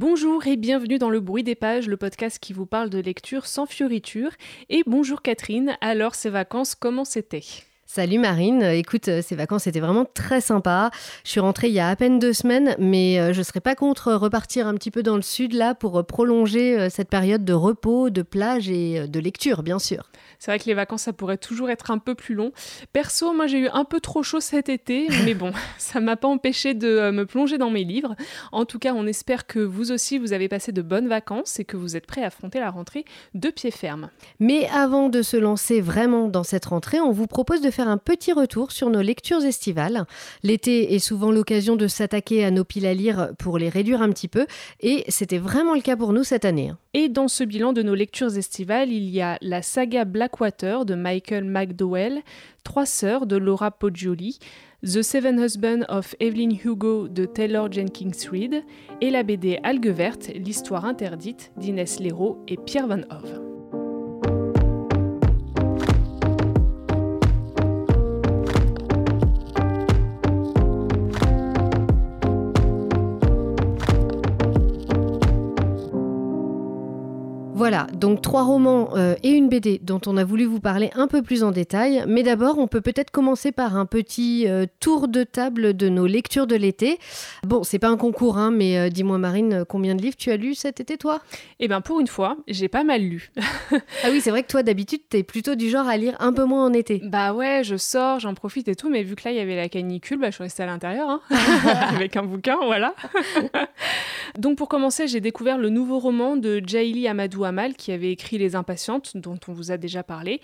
Bonjour et bienvenue dans Le Bruit des Pages, le podcast qui vous parle de lecture sans fioriture. Et bonjour Catherine, alors ces vacances, comment c'était? Salut Marine, écoute, euh, ces vacances étaient vraiment très sympas. Je suis rentrée il y a à peine deux semaines, mais euh, je ne serais pas contre repartir un petit peu dans le sud là pour euh, prolonger cette période de repos, de plage et de lecture, bien sûr. C'est vrai que les vacances, ça pourrait toujours être un peu plus long. Perso, moi j'ai eu un peu trop chaud cet été, mais bon, ça m'a pas empêché de me plonger dans mes livres. En tout cas, on espère que vous aussi, vous avez passé de bonnes vacances et que vous êtes prêts à affronter la rentrée de pied ferme. Mais avant de se lancer vraiment dans cette rentrée, on vous propose de faire un petit retour sur nos lectures estivales. L'été est souvent l'occasion de s'attaquer à nos piles à lire pour les réduire un petit peu, et c'était vraiment le cas pour nous cette année. Et dans ce bilan de nos lectures estivales, il y a la saga Blackwater de Michael McDowell, Trois sœurs de Laura Poggioli, The Seven Husbands of Evelyn Hugo de Taylor Jenkins Reid et la BD Algue verte, l'histoire interdite d'Inès Leroux et Pierre Van Hove. Voilà, donc trois romans euh, et une BD dont on a voulu vous parler un peu plus en détail. Mais d'abord, on peut peut-être commencer par un petit euh, tour de table de nos lectures de l'été. Bon, c'est pas un concours, hein, mais euh, dis-moi Marine, combien de livres tu as lu cet été, toi? Eh bien, pour une fois, j'ai pas mal lu. ah oui, c'est vrai que toi, d'habitude, t'es plutôt du genre à lire un peu moins en été. Bah ouais, je sors, j'en profite et tout, mais vu que là, il y avait la canicule, bah, je suis restée à l'intérieur, hein, avec un bouquin, voilà. donc pour commencer, j'ai découvert le nouveau roman de Jaili Amadou Qui avait écrit Les Impatientes, dont on vous a déjà parlé,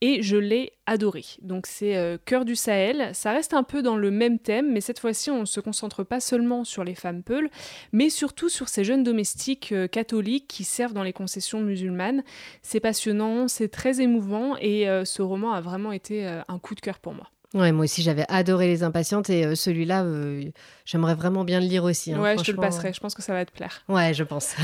et je l'ai adoré. Donc c'est euh, Cœur du Sahel, ça reste un peu dans le même thème, mais cette fois-ci on ne se concentre pas seulement sur les femmes peules, mais surtout sur ces jeunes domestiques euh, catholiques qui servent dans les concessions musulmanes. C'est passionnant, c'est très émouvant, et euh, ce roman a vraiment été un coup de cœur pour moi. Ouais, moi aussi j'avais adoré Les Impatientes et euh, celui-là, euh, j'aimerais vraiment bien le lire aussi. Hein, ouais, je te le passerai, je pense que ça va te plaire. Ouais, je pense.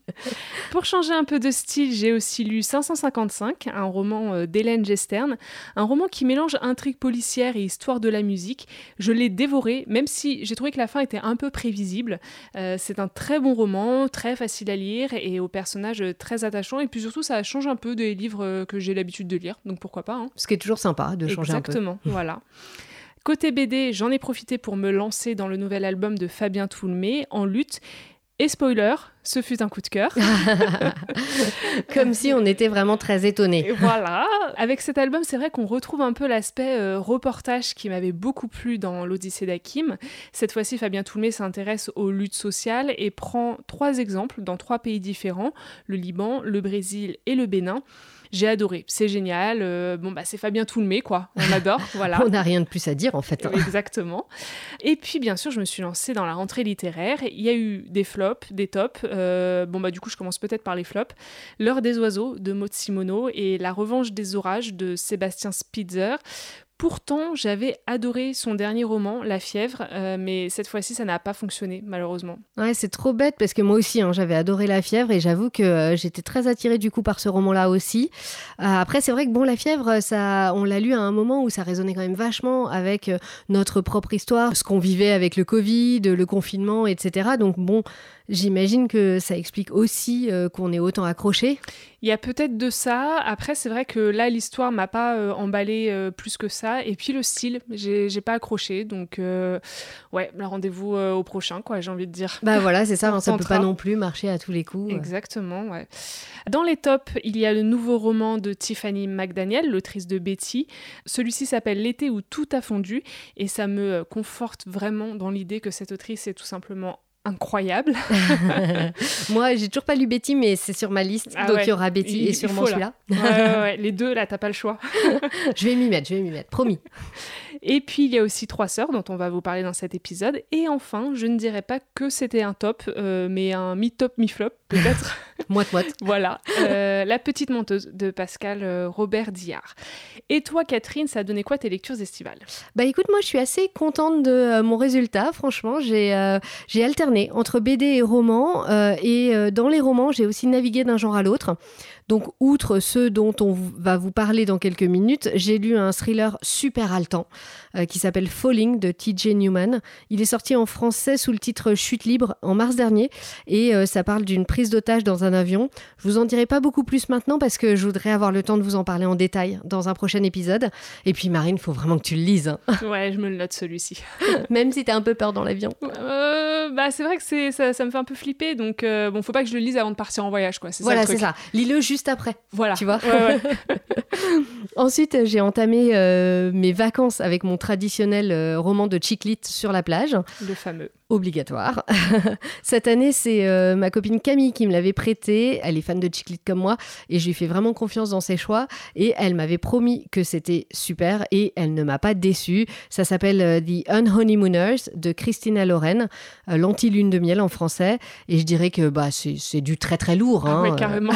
Pour changer un peu de style, j'ai aussi lu 555, un roman euh, d'Hélène Gestern, un roman qui mélange intrigue policière et histoire de la musique. Je l'ai dévoré, même si j'ai trouvé que la fin était un peu prévisible. c'est un très bon roman, très facile à lire et aux personnages très attachants. Et puis surtout, ça change un peu des livres que j'ai l'habitude de lire, donc pourquoi pas. Hein. Ce qui est toujours sympa de changer un peu. Exactement. Voilà. Côté BD, j'en ai profité pour me lancer dans le nouvel album de Fabien Toulmé, En lutte. Et spoiler, ce fut un coup de cœur. Comme si on était vraiment très étonnés. Voilà. Avec cet album, c'est vrai qu'on retrouve un peu l'aspect euh, reportage qui m'avait beaucoup plu dans l'Odyssée d'Akim. Cette fois-ci, Fabien Toulmé s'intéresse aux luttes sociales et prend trois exemples dans trois pays différents, le Liban, le Brésil et le Bénin. J'ai adoré, c'est génial. Euh, bon, bah, c'est Fabien Toulmé, quoi. On adore, voilà. On n'a rien de plus à dire, en fait. Hein. Exactement. Et puis, bien sûr, je me suis lancée dans la rentrée littéraire. Il y a eu des flops, des tops. Euh, bon, bah, du coup, je commence peut-être par les flops. L'heure des oiseaux de Maud Simoneau et La revanche des orages de Sébastien Spitzer. Pourtant, j'avais adoré son dernier roman, La fièvre, euh, mais cette fois-ci, ça n'a pas fonctionné, malheureusement. Ouais, c'est trop bête parce que moi aussi, hein, j'avais adoré La fièvre et j'avoue que euh, j'étais très attirée du coup par ce roman-là aussi. Euh, après, c'est vrai que bon, La fièvre, ça, on l'a lu à un moment où ça résonnait quand même vachement avec notre propre histoire, ce qu'on vivait avec le Covid, le confinement, etc. Donc bon, J'imagine que ça explique aussi euh, qu'on est autant accroché. Il y a peut-être de ça. Après, c'est vrai que là, l'histoire m'a pas euh, emballé euh, plus que ça. Et puis le style, j'ai pas accroché. Donc, ouais, rendez-vous au prochain, quoi, j'ai envie de dire. Bah voilà, c'est ça. Hein, ça peut pas non plus marcher à tous les coups. Exactement, ouais. Dans les tops, il y a le nouveau roman de Tiffany McDaniel, l'autrice de Betty. Celui-ci s'appelle L'été où tout a fondu. Et ça me conforte vraiment dans l'idée que cette autrice est tout simplement incroyable. Moi, j'ai toujours pas lu Betty, mais c'est sur ma liste. Ah donc il y aura Betty et sûrement celui-là. ouais, les deux, là, t'as pas le choix. je vais m'y mettre, je vais m'y mettre, promis. Et puis il y a aussi Trois sœurs dont on va vous parler dans cet épisode. Et enfin, je ne dirais pas que c'était un top, euh, mais un mi-top, mi-flop peut-être. Moite-moite. voilà, euh, La petite menteuse de Pascal euh, Robert Diard. Et toi, Catherine, ça a donné quoi tes lectures estivales? Bah écoute, moi je suis assez contente de mon résultat. Franchement, j'ai j'ai alterné entre BD et romans. et dans les romans, j'ai aussi navigué d'un genre à l'autre. Donc, outre ceux dont on va vous parler dans quelques minutes, j'ai lu un thriller super haletant euh, qui s'appelle Falling de TJ Newman. Il est sorti en français sous le titre Chute libre en mars dernier et euh, ça parle d'une prise d'otage dans un avion. Je vous en dirai pas beaucoup plus maintenant parce que je voudrais avoir le temps de vous en parler en détail dans un prochain épisode. Et puis, Marine, faut vraiment que tu le lises. Hein. Ouais, je me le note celui-ci. Même si tu as un peu peur dans l'avion. Euh, bah, c'est vrai que c'est, ça, me fait un peu flipper. Donc, bon, faut pas que je le lise avant de partir en voyage. Quoi. voilà, c'est ça. Lis-le juste après. Voilà. Tu vois Ensuite, j'ai entamé euh, mes vacances avec mon traditionnel euh, roman de chiclit sur la plage. Le fameux obligatoire. Cette année, c'est euh, ma copine Camille qui me l'avait prêté. Elle est fan de Chiclit comme moi et je lui fais vraiment confiance dans ses choix. Et elle m'avait promis que c'était super et elle ne m'a pas déçue. Ça s'appelle euh, The Unhoneymooners de Christina Loren, euh, l'anti-lune de miel en français. Et je dirais que bah, c'est du très très lourd. Ah hein. carrément.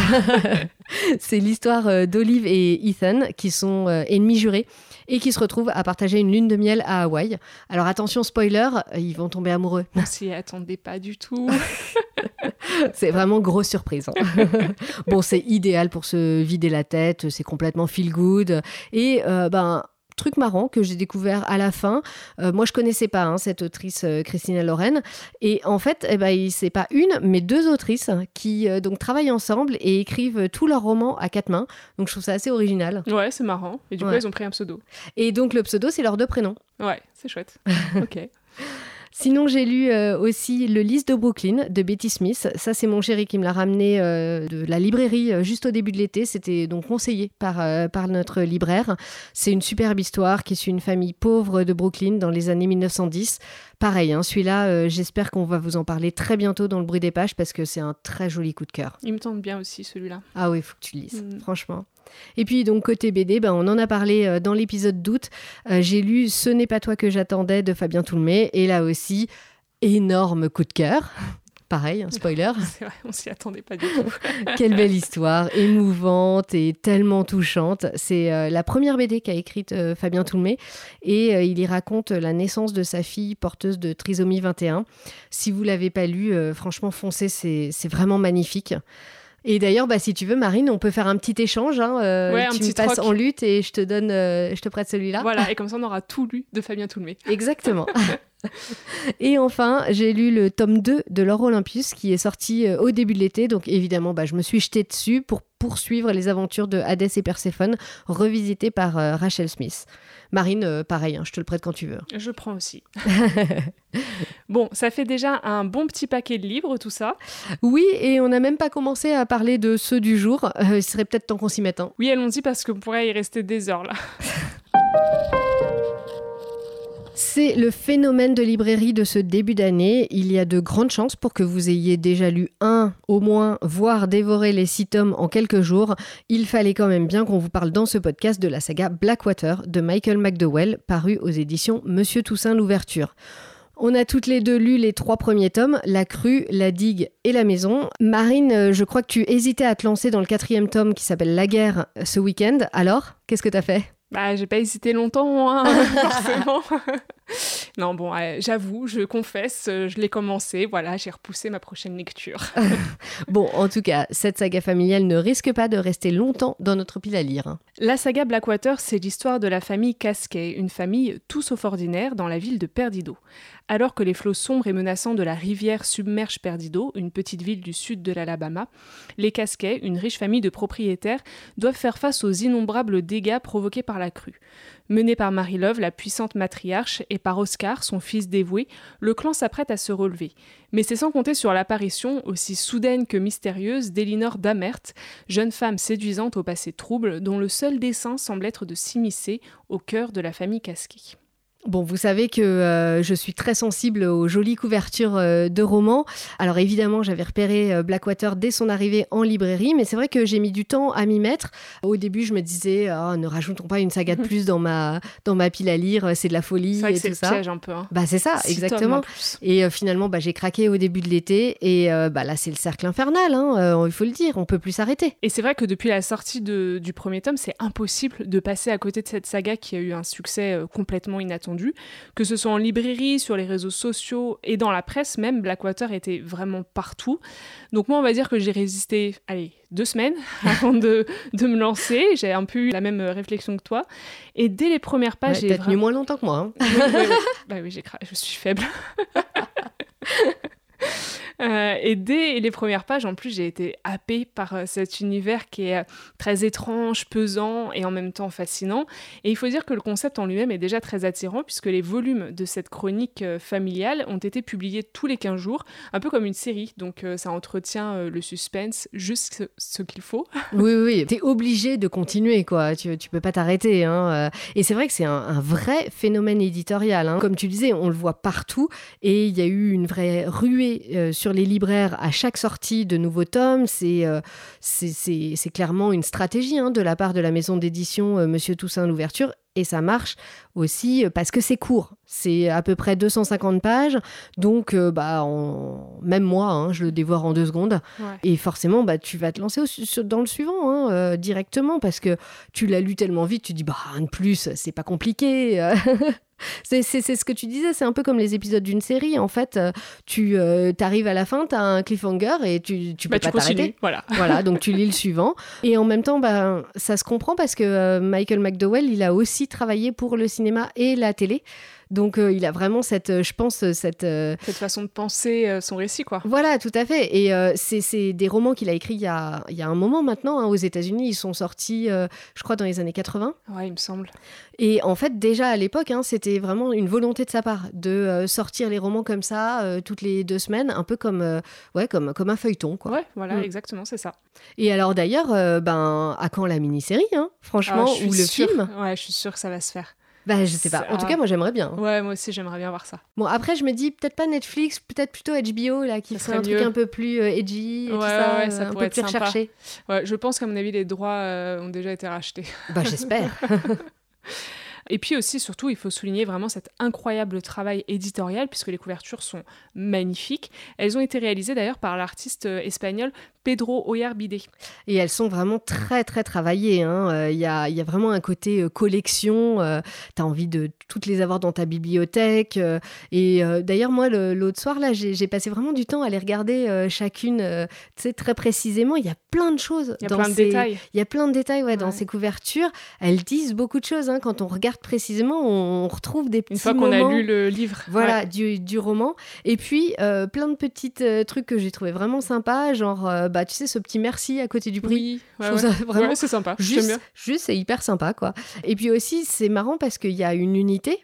c'est l'histoire d'Olive et Ethan qui sont ennemis jurés et qui se retrouvent à partager une lune de miel à Hawaï. Alors attention, spoiler, ils vont tomber amoureux. On s'y attendait pas du tout. c'est vraiment grosse surprise. Hein. bon, c'est idéal pour se vider la tête, c'est complètement feel good. Et euh, ben truc marrant que j'ai découvert à la fin. Euh, moi, je connaissais pas hein, cette autrice euh, Christina Loren. Et en fait, eh ben, c'est pas une, mais deux autrices qui euh, donc travaillent ensemble et écrivent tous leurs romans à quatre mains. Donc, je trouve ça assez original. Ouais, c'est marrant. Et du coup, ils ont pris un pseudo. Et donc, le pseudo, c'est leurs deux prénoms. Ouais, c'est chouette. ok. Sinon, j'ai lu euh, aussi Le Lys de Brooklyn de Betty Smith. Ça, c'est mon chéri qui me l'a ramené euh, de la librairie euh, juste au début de l'été. C'était donc conseillé par, par notre libraire. C'est une superbe histoire qui suit une famille pauvre de Brooklyn dans les années 1910. Pareil, hein, celui-là, j'espère qu'on va vous en parler très bientôt dans le bruit des pages parce que c'est un très joli coup de cœur. Il me tente bien aussi celui-là. Ah oui, il faut que tu lises, mm. franchement. Et puis donc côté BD, ben, on en a parlé euh, dans l'épisode d'août. Euh, j'ai lu Ce n'est pas toi que j'attendais de Fabien Toulmé et là aussi énorme coup de cœur. Pareil, un spoiler. C'est vrai, on s'y attendait pas du tout. Quelle belle histoire, émouvante et tellement touchante. C'est euh, la première BD qu'a écrite Fabien Toulmé et il y raconte la naissance de sa fille porteuse de trisomie 21. Si vous l'avez pas lu, franchement foncez, c'est vraiment magnifique. Et d'ailleurs, bah, si tu veux, Marine, on peut faire un petit échange. Hein, euh, tu me passes en lutte et je te donne, euh, je te prête celui-là. Voilà, et comme ça, on aura tout lu de Fabien Toulmé. Exactement. et enfin, j'ai lu le tome 2 de L'Or Olympus qui est sorti euh, au début de l'été. Donc évidemment, bah, je me suis jetée dessus pour poursuivre les aventures de Hadès et Perséphone, revisitées par Rachel Smith. Marine, pareil, hein, je te le prête quand tu veux. Je prends aussi. bon, ça fait déjà un bon petit paquet de livres, tout ça. Oui, et on n'a même pas commencé à parler de ceux du jour. Euh, il serait peut-être temps qu'on s'y mette. Hein. Oui, allons-y parce qu'on pourrait y rester des heures là. C'est le phénomène de librairie de ce début d'année. Il y a de grandes chances pour que vous ayez déjà lu un, au moins, voire dévoré les six tomes en quelques jours. Il fallait quand même bien qu'on vous parle dans ce podcast de la saga Blackwater de Michael McDowell, paru aux éditions Monsieur Toussaint l'ouverture. On a toutes les deux lu les trois premiers tomes, La Crue, La Digue et La Maison. Marine, euh, je crois que tu hésitais à te lancer dans le quatrième tome qui s'appelle La Guerre ce week-end. Alors, qu'est-ce que t'as fait? Bah, j'ai pas hésité longtemps, hein, forcément. non, bon, euh, j'avoue, je confesse, euh, je l'ai commencé, voilà, j'ai repoussé ma prochaine lecture. bon, en tout cas, cette saga familiale ne risque pas de rester longtemps dans notre pile à lire. Hein. La saga Blackwater, c'est l'histoire de la famille Casquet, une famille tout sauf ordinaire dans la ville de Perdido. Alors que les flots sombres et menaçants de la rivière submergent Perdido, une petite ville du sud de l'Alabama, les Casquets, une riche famille de propriétaires, doivent faire face aux innombrables dégâts provoqués par la crue. Mené par Marie-Love, la puissante matriarche, et par Oscar, son fils dévoué, le clan s'apprête à se relever. Mais c'est sans compter sur l'apparition, aussi soudaine que mystérieuse, d'Elinor Damert, jeune femme séduisante au passé trouble, dont le seul dessein semble être de s'immiscer au cœur de la famille Casquet. Bon, vous savez que euh, je suis très sensible aux jolies couvertures euh, de romans. Alors évidemment, j'avais repéré euh, Blackwater dès son arrivée en librairie, mais c'est vrai que j'ai mis du temps à m'y mettre. Au début, je me disais, oh, ne rajoutons pas une saga de plus dans ma, dans ma pile à lire, c'est de la folie C'est et tout le ça. piège un peu. Hein. Bah c'est ça, Six exactement. Et finalement, bah, j'ai craqué au début de l'été, et bah, là, c'est le cercle infernal, hein, il faut le dire, on peut plus s'arrêter. Et c'est vrai que depuis la sortie de, du premier tome, c'est impossible de passer à côté de cette saga qui a eu un succès complètement inattendu, que ce soit en librairie, sur les réseaux sociaux et dans la presse même, Blackwater était vraiment partout. Donc moi, on va dire que j'ai résisté, allez, deux semaines avant de, de me lancer. J'ai un peu eu la même réflexion que toi. Et dès les premières pages, ouais, j'ai T'as vraiment... tenu moins longtemps que moi. Hein. Oui, oui, oui. bah oui, cra... je suis faible. Euh, et dès les premières pages, en plus, j'ai été happée par euh, cet univers qui est euh, très étrange, pesant et en même temps fascinant. Et il faut dire que le concept en lui-même est déjà très attirant puisque les volumes de cette chronique familiale ont été publiés tous les 15 jours, un peu comme une série. Donc ça entretient le suspense, juste ce, qu'il faut. Oui, oui, t'es obligé de continuer, quoi. Tu, tu peux pas t'arrêter. Hein. Et c'est vrai que c'est un, un vrai phénomène éditorial. Hein. Comme tu disais, on le voit partout. Et il y a eu une vraie ruée euh, sur les libraires à chaque sortie de nouveaux tomes. C'est euh, c'est- clairement une stratégie hein, de la part de la maison d'édition euh, Monsieur Toussaint l'ouverture. Et ça marche aussi parce que c'est court. C'est à peu près 250 pages. Donc, bah, même moi, hein, je le dévore en deux secondes. Et forcément, bah, tu vas te lancer au dans le suivant hein, euh, directement parce que tu l'as lu tellement vite, tu dis, bah, rien de plus, c'est pas compliqué. c'est ce que tu disais, c'est un peu comme les épisodes d'une série. En fait, euh, tu euh, arrives à la fin, tu as un cliffhanger et tu, tu peux Bah, pas tu continues, t'arrêter. voilà. Voilà, donc tu lis le suivant. Et en même temps, bah, ça se comprend parce que euh, Michael McDowell, il a aussi travaillé pour le cinéma et la télé. Donc euh, il a vraiment cette, euh, je pense, euh, cette... euh, Cette façon de penser son récit, quoi. voilà, tout à fait. Et c'est des romans qu'il a écrits il y a, il y a un moment maintenant. hein, aux États-Unis, ils sont sortis, je crois, dans les années 80. Ouais, il me semble. Et en fait, déjà à l'époque, hein, c'était vraiment une volonté de sa part de sortir les romans comme ça toutes les deux semaines, un peu comme, ouais, comme, comme un feuilleton. Quoi. Ouais, voilà, Mm. exactement, c'est ça. Et alors d'ailleurs, ben, à quand la mini-série, hein, franchement, Ah, ou le film? Ouais, je suis sûre que ça va se faire. Bah, Je sais pas. En tout cas, moi, j'aimerais bien. Ouais, moi aussi, j'aimerais bien voir ça. Bon, après, je me dis peut-être pas Netflix, peut-être plutôt HBO, là, qui Ça ferait serait un truc un peu plus euh, edgy et tout Ouais, ça, ouais, ça euh, un pourrait peu être plus sympa. recherché. Ouais, je pense qu'à mon avis, les droits euh, ont déjà été rachetés. Bah, j'espère. Et puis aussi, surtout, il faut souligner vraiment cet incroyable travail éditorial, puisque les couvertures sont magnifiques. Elles ont été réalisées d'ailleurs par l'artiste euh, espagnol Pedro Oyarbide. Et elles sont vraiment très, très travaillées. hein. Euh, Il y, a, y a vraiment un côté euh, collection. tu as envie de toutes les avoir dans ta bibliothèque. euh, et euh, d'ailleurs, moi, l'autre soir, là, j'ai passé vraiment du temps à les regarder euh, chacune, euh, très précisément. Il y a plein de choses. Il y a dans plein de ces- détails. Il y a plein de détails ouais, dans ces couvertures. Elles disent beaucoup de choses. hein. Quand on regarde précisément, on, retrouve des petits Une fois qu'on a lu le livre. Voilà, Ouais. du, du roman. Et puis, euh, plein de petits euh, trucs que j'ai trouvé vraiment sympas, genre, euh, bah, tu sais, ce petit merci à côté du prix. Oui, Je ouais, trouve ouais. ça vraiment Ouais, c'est sympa. Juste, juste c'est hyper sympa, quoi. Et puis aussi, c'est marrant parce qu'il y a une unité.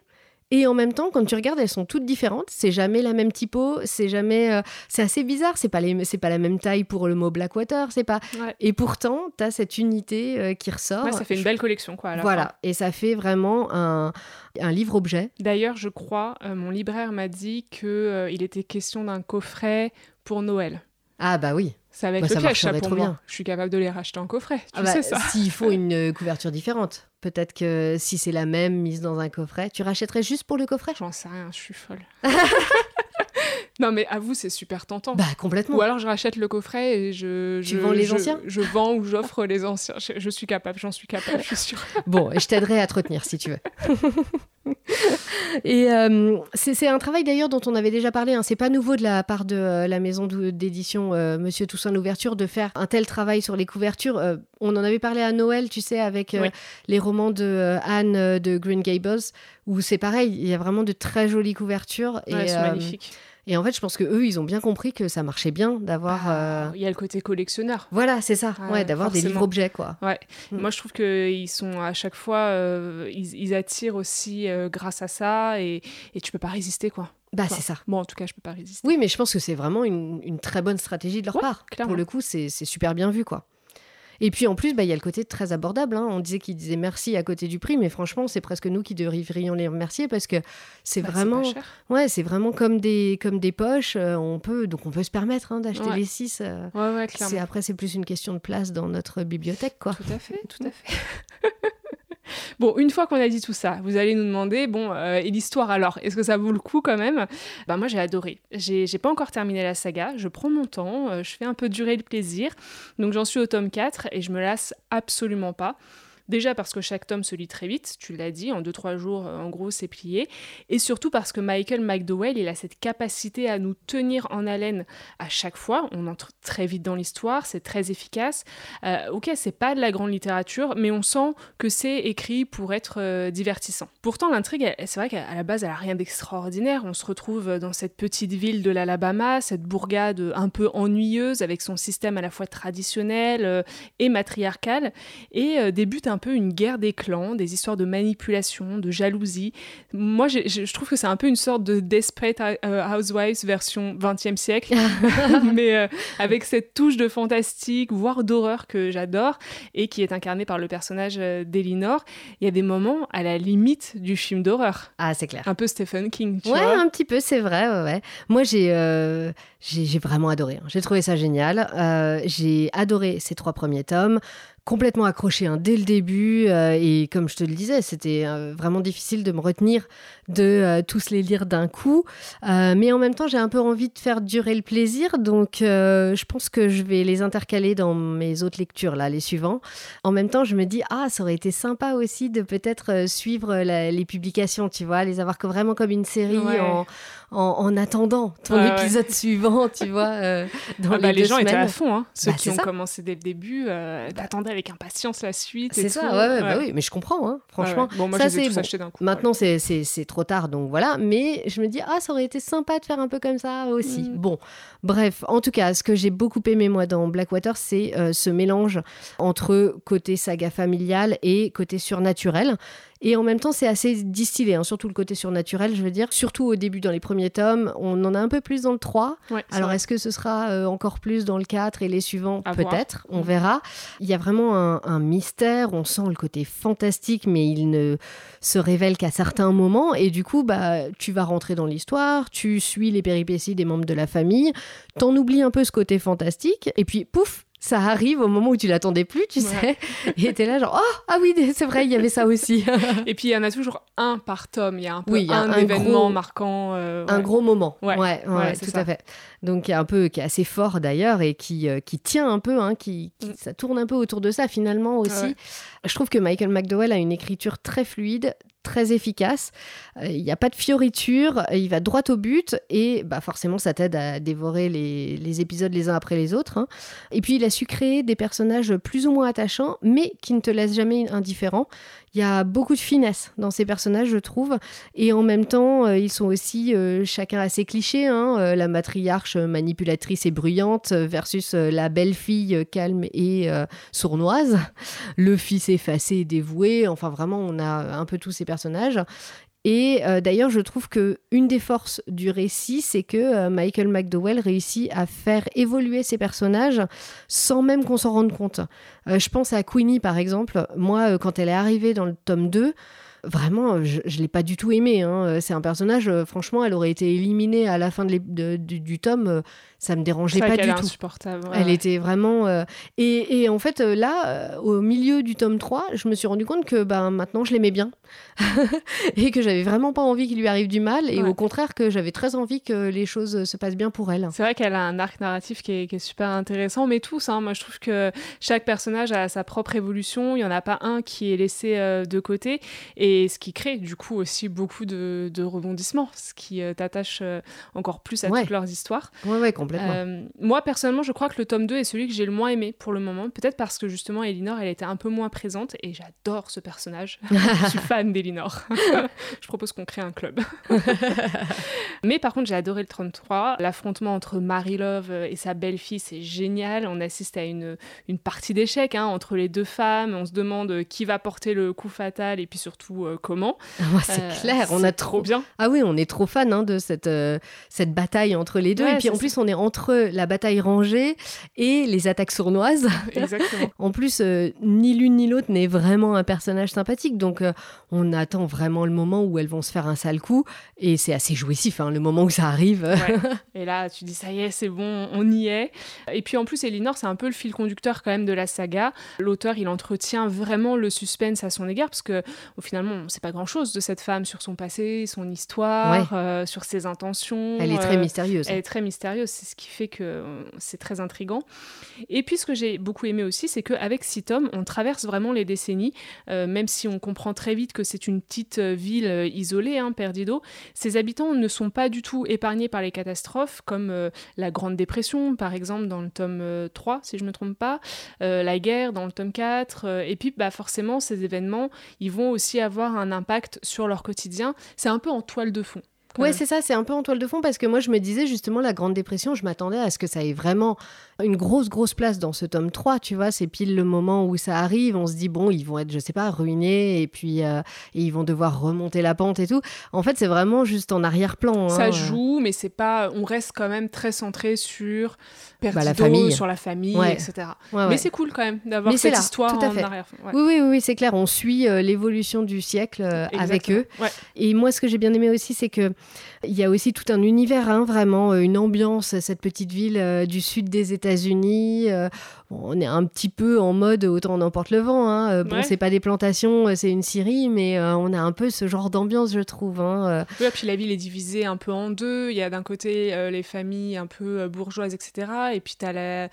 Et en même temps, quand tu regardes, elles sont toutes différentes. C'est jamais la même typo. C'est jamais. euh, c'est assez bizarre. C'est pas les, c'est pas la même taille pour le mot Blackwater. C'est pas. Ouais. Et pourtant, t'as cette unité euh, qui ressort. Ouais, ça fait une belle collection, quoi. à la Voilà. fin. Et ça fait vraiment un, un livre objet. D'ailleurs, je crois, euh, mon libraire m'a dit qu'il était question d'un coffret pour Noël. Ah bah oui. Ça va être Bah, le piège, ça, pour trop moi. bien. Je suis capable de les racheter en coffret, tu Ah bah, sais ça. S'il faut une couverture différente. Peut-être que si c'est la même mise dans un coffret, tu rachèterais juste pour le coffret? J'en sais rien, je suis folle. non, mais avoue, c'est super tentant. Bah complètement. Ou alors je rachète le coffret et je. Tu je- vends les je- anciens Je vends ou j'offre les anciens. Je, je suis capable, j'en suis capable, je suis sûre. Bon, et je t'aiderai à te retenir si tu veux. et euh, c'est un travail d'ailleurs dont on avait déjà parlé. Hein. C'est pas nouveau de la part de euh, la maison d'édition euh, Monsieur Toussaint l'ouverture de faire un tel travail sur les couvertures. Euh, on en avait parlé à Noël, tu sais, avec Oui. les romans de Anne de Green Gables, où c'est pareil. Il y a vraiment de très jolies couvertures. Et, Ouais, euh, magnifiques. Et en fait, je pense que eux, ils ont bien compris que ça marchait bien d'avoir. Ah, euh, Il y a le côté collectionneur. Voilà, c'est ça. Ouais, Ouais, d'avoir des livres objets, quoi. Ouais. Mm. Moi, je trouve qu'ils sont à chaque fois, euh, ils, ils attirent aussi euh, grâce à ça et, et tu peux pas résister, quoi. Bah, c'est ça. Moi, en tout cas, je peux pas résister. Oui, mais je pense que c'est vraiment une, une très bonne stratégie de leur Ouais, part. clairement. Pour le coup, c'est c'est super bien vu, quoi. Et puis en plus, bah, il y a le côté très abordable. Hein. On disait qu'ils disaient merci à côté du prix, mais franchement, c'est presque nous qui devrions les remercier parce que c'est Bah, vraiment, ouais, c'est vraiment comme des comme des poches. euh, on peut donc on peut se permettre hein, d'acheter Ouais. les six. euh, Ouais, ouais, après c'est plus une question de place dans notre bibliothèque, quoi. Tout à fait, tout à fait. Bon, une fois qu'on a dit tout ça, vous allez nous demander, bon, euh, et l'histoire alors, est-ce que ça vaut le coup quand même? Bah moi j'ai adoré. J'ai pas encore terminé la saga, je prends mon temps, euh, je fais un peu durer le plaisir. Donc j'en suis au tome 4 et je me lasse absolument pas. Déjà parce que chaque tome se lit très vite, tu l'as dit, en 2-3 jours, euh, en gros, c'est plié. Et surtout parce que Michael McDowell, il a cette capacité à nous tenir en haleine à chaque fois. On entre très vite dans l'histoire, c'est très efficace. Euh, ok, c'est pas de la grande littérature, mais on sent que c'est écrit pour être euh, divertissant. Pourtant, l'intrigue, c'est vrai qu'à la base, elle a rien d'extraordinaire. On se retrouve dans cette petite ville de l'Alabama, cette bourgade un peu ennuyeuse, avec son système à la fois traditionnel euh, et matriarcal, et débute un peu une guerre des clans, des histoires de manipulation, de jalousie. Moi, je trouve que c'est un peu une sorte de Desperate euh, Housewives version 20e siècle, mais euh, avec cette touche de fantastique, voire d'horreur que j'adore, et qui est incarnée par le personnage euh, d'Elinor. Il y a des moments à la limite du film d'horreur, Ah, c'est clair. un peu Stephen King, tu ouais, vois. un petit peu, c'est vrai. Ouais, ouais. Moi, j'ai euh, vraiment adoré. hein. J'ai trouvé ça génial. Euh, j'ai adoré ces trois premiers tomes. Complètement accroché hein, dès le début. euh, et comme je te le disais, c'était euh, vraiment difficile de me retenir de euh, tous les lire d'un coup. Mais en même temps, j'ai un peu envie de faire durer le plaisir. Donc, je pense que je vais les intercaler dans mes autres lectures, là, les suivants. En même temps, je me dis, ah, ça aurait été sympa aussi de peut-être suivre la- les publications, tu vois, les avoir vraiment comme une série Ouais. en, en, en attendant ton ouais. épisode suivant, tu vois, dans Ah bah, les, gens étaient semaines. à fond, hein. ceux Bah, qui ont ça. commencé dès le début, t'attendais avec impatience la suite. C'est ça, tout. ouais, ouais, bah oui, mais je comprends, hein, franchement. Bon, moi, ça, je les ai c'est tous bon. achetés d'un coup. Maintenant, c'est- c'est c'est trop tard, donc voilà. Mais je me dis, ah, ça aurait été sympa de faire un peu comme ça aussi. Mm. Bon, bref, en tout cas, ce que j'ai beaucoup aimé, moi, dans Blackwater, c'est euh, ce mélange entre côté saga familiale et côté surnaturel. Et en même temps, c'est assez distillé, hein, surtout le côté surnaturel, je veux dire. Surtout au début, dans les premiers tomes, on en a un peu plus dans le 3. Ouais, c'est Alors, est-ce que ce sera euh, encore plus dans le 4 et les suivants? Peut-être, on Mm. verra. Il y a vraiment un, un mystère, on sent le côté fantastique, mais il ne se révèle qu'à certains moments. Et du coup, bah, tu vas rentrer dans l'histoire, tu suis les péripéties des membres de la famille, t'en oublies un peu ce côté fantastique, et puis pouf ça arrive au moment où tu l'attendais plus, tu Ouais. sais. Et t'es là genre, oh, ah oui, c'est vrai, il y avait ça aussi. Et puis il y en a toujours un par tome. Il y a un peu Oui, un, un événement gros- marquant. euh, un gros moment. Ouais. Ouais, tout ça. à fait. Donc, qui est un peu, qui est assez fort d'ailleurs et qui, euh, qui tient un peu, hein, qui, qui- Mm. ça tourne un peu autour de ça finalement aussi. Je trouve que Michael McDowell a une écriture très fluide, très efficace. Euh, Il n'y a pas de fioriture, euh, il va droit au but et bah, forcément ça t'aide à dévorer les, les épisodes les uns après les autres. hein. Et puis il a su créer des personnages plus ou moins attachants, mais qui ne te laissent jamais indifférent. Il y a beaucoup de finesse dans ces personnages, je trouve. Et en même temps, euh, ils sont aussi euh, chacun assez clichés. hein. Euh, la matriarche manipulatrice et bruyante versus la belle-fille calme et sournoise. Le fils effacé et dévoué. Enfin, vraiment, on a un peu tous ces personnages. Et euh, d'ailleurs, je trouve que une des forces du récit, c'est que euh, Michael McDowell réussit à faire évoluer ses personnages sans même qu'on s'en rende compte. Euh, je pense à Queenie, par exemple. Moi, quand elle est arrivée dans le tome 2, vraiment, je ne l'ai pas du tout aimée. hein. C'est un personnage, franchement, elle aurait été éliminée à la fin du tome. Ça me dérangeait pas du tout. insupportable. ouais, Elle était vraiment. euh, Et, et en fait, euh, là, euh, au milieu du tome 3, je me suis rendu compte que ben, maintenant, je l'aimais bien. et que j'avais vraiment pas envie qu'il lui arrive du mal. Et Ouais. au contraire, que j'avais très envie que les choses se passent bien pour elle. C'est vrai qu'elle a un arc narratif qui est, qui est super intéressant, mais tous, hein, moi je trouve que chaque personnage a sa propre évolution, il n'y en a pas un qui est laissé euh, de côté, et ce qui crée du coup aussi beaucoup de, de rebondissements, ce qui euh, t'attache encore plus à Ouais. toutes leurs histoires. Ouais, ouais, complètement. Euh, moi personnellement, je crois que le tome 2 est celui que j'ai le moins aimé pour le moment, peut-être parce que justement Elinor, elle était un peu moins présente, et j'adore ce personnage. je suis fan d'Elinor. je propose qu'on crée un club. Mais par contre, j'ai adoré le 33. L'affrontement entre Marie Love et sa belle-fille, c'est génial. On assiste à une, une partie d'échecs hein, entre les deux femmes. On se demande qui va porter le coup fatal et puis surtout euh, comment. Ouais, c'est Euh, clair, on a trop bien. Ah oui, on est trop fan hein, de cette, euh, cette bataille entre les deux. Ouais, et puis en plus, on est entre la bataille rangée et les attaques sournoises. Exactement. en plus, euh, ni l'une ni l'autre n'est vraiment un personnage sympathique, donc euh, on attend vraiment le moment où elles vont se faire un sale coup, et c'est assez jouissif, hein, le moment où ça arrive. Et là, tu dis ça y est, c'est bon, on y est. Et puis en plus, Elinor, c'est un peu le fil conducteur quand même de la saga. L'auteur, il entretient vraiment le suspense à son égard, parce que finalement, on ne sait pas grand-chose de cette femme sur son passé, son histoire, euh, sur ses intentions. Elle est très mystérieuse. Elle est très mystérieuse, c'est ce qui fait que c'est très intrigant. Et puis ce que j'ai beaucoup aimé aussi, c'est qu'avec six tomes, on traverse vraiment les décennies, euh, même si on comprend très vite que c'est une petite euh, ville euh, isolée, hein, Perdido. Ses habitants ne sont pas du tout épargnés par les catastrophes, comme la Grande Dépression, par exemple, dans le tome 3, si je ne me trompe pas, la guerre dans le tome 4, et puis bah, forcément, ces événements, ils vont aussi avoir un impact sur leur quotidien. C'est un peu en toile de fond. Ouais, c'est ça, c'est un peu en toile de fond parce que moi je me disais justement la Grande Dépression, je m'attendais à ce que ça ait vraiment une grosse grosse place dans ce tome 3, tu vois, c'est pile le moment où ça arrive, on se dit bon, ils vont être je sais pas ruinés et puis euh, ils vont devoir remonter la pente et tout. En fait, c'est vraiment juste en arrière-plan. Ça hein. joue, mais c'est pas on reste quand même très centré sur bah, la famille. sur la famille, etc. mais c'est cool quand même d'avoir cette histoire en arrière. Oui, oui, oui, c'est clair. On suit euh, l'évolution du siècle euh, avec eux. Et moi, ce que j'ai bien aimé aussi, c'est que il y a aussi tout un univers, hein, vraiment, euh, une ambiance, cette petite ville du sud des États-Unis. on est un petit peu en mode autant on emporte le vent. Hein. Bon, c'est pas des plantations, c'est une Syrie, mais on a un peu ce genre d'ambiance, je trouve. Hein. Oui, puis la ville est divisée un peu en deux. Il y a d'un côté les familles un peu bourgeoises, etc et puis tu as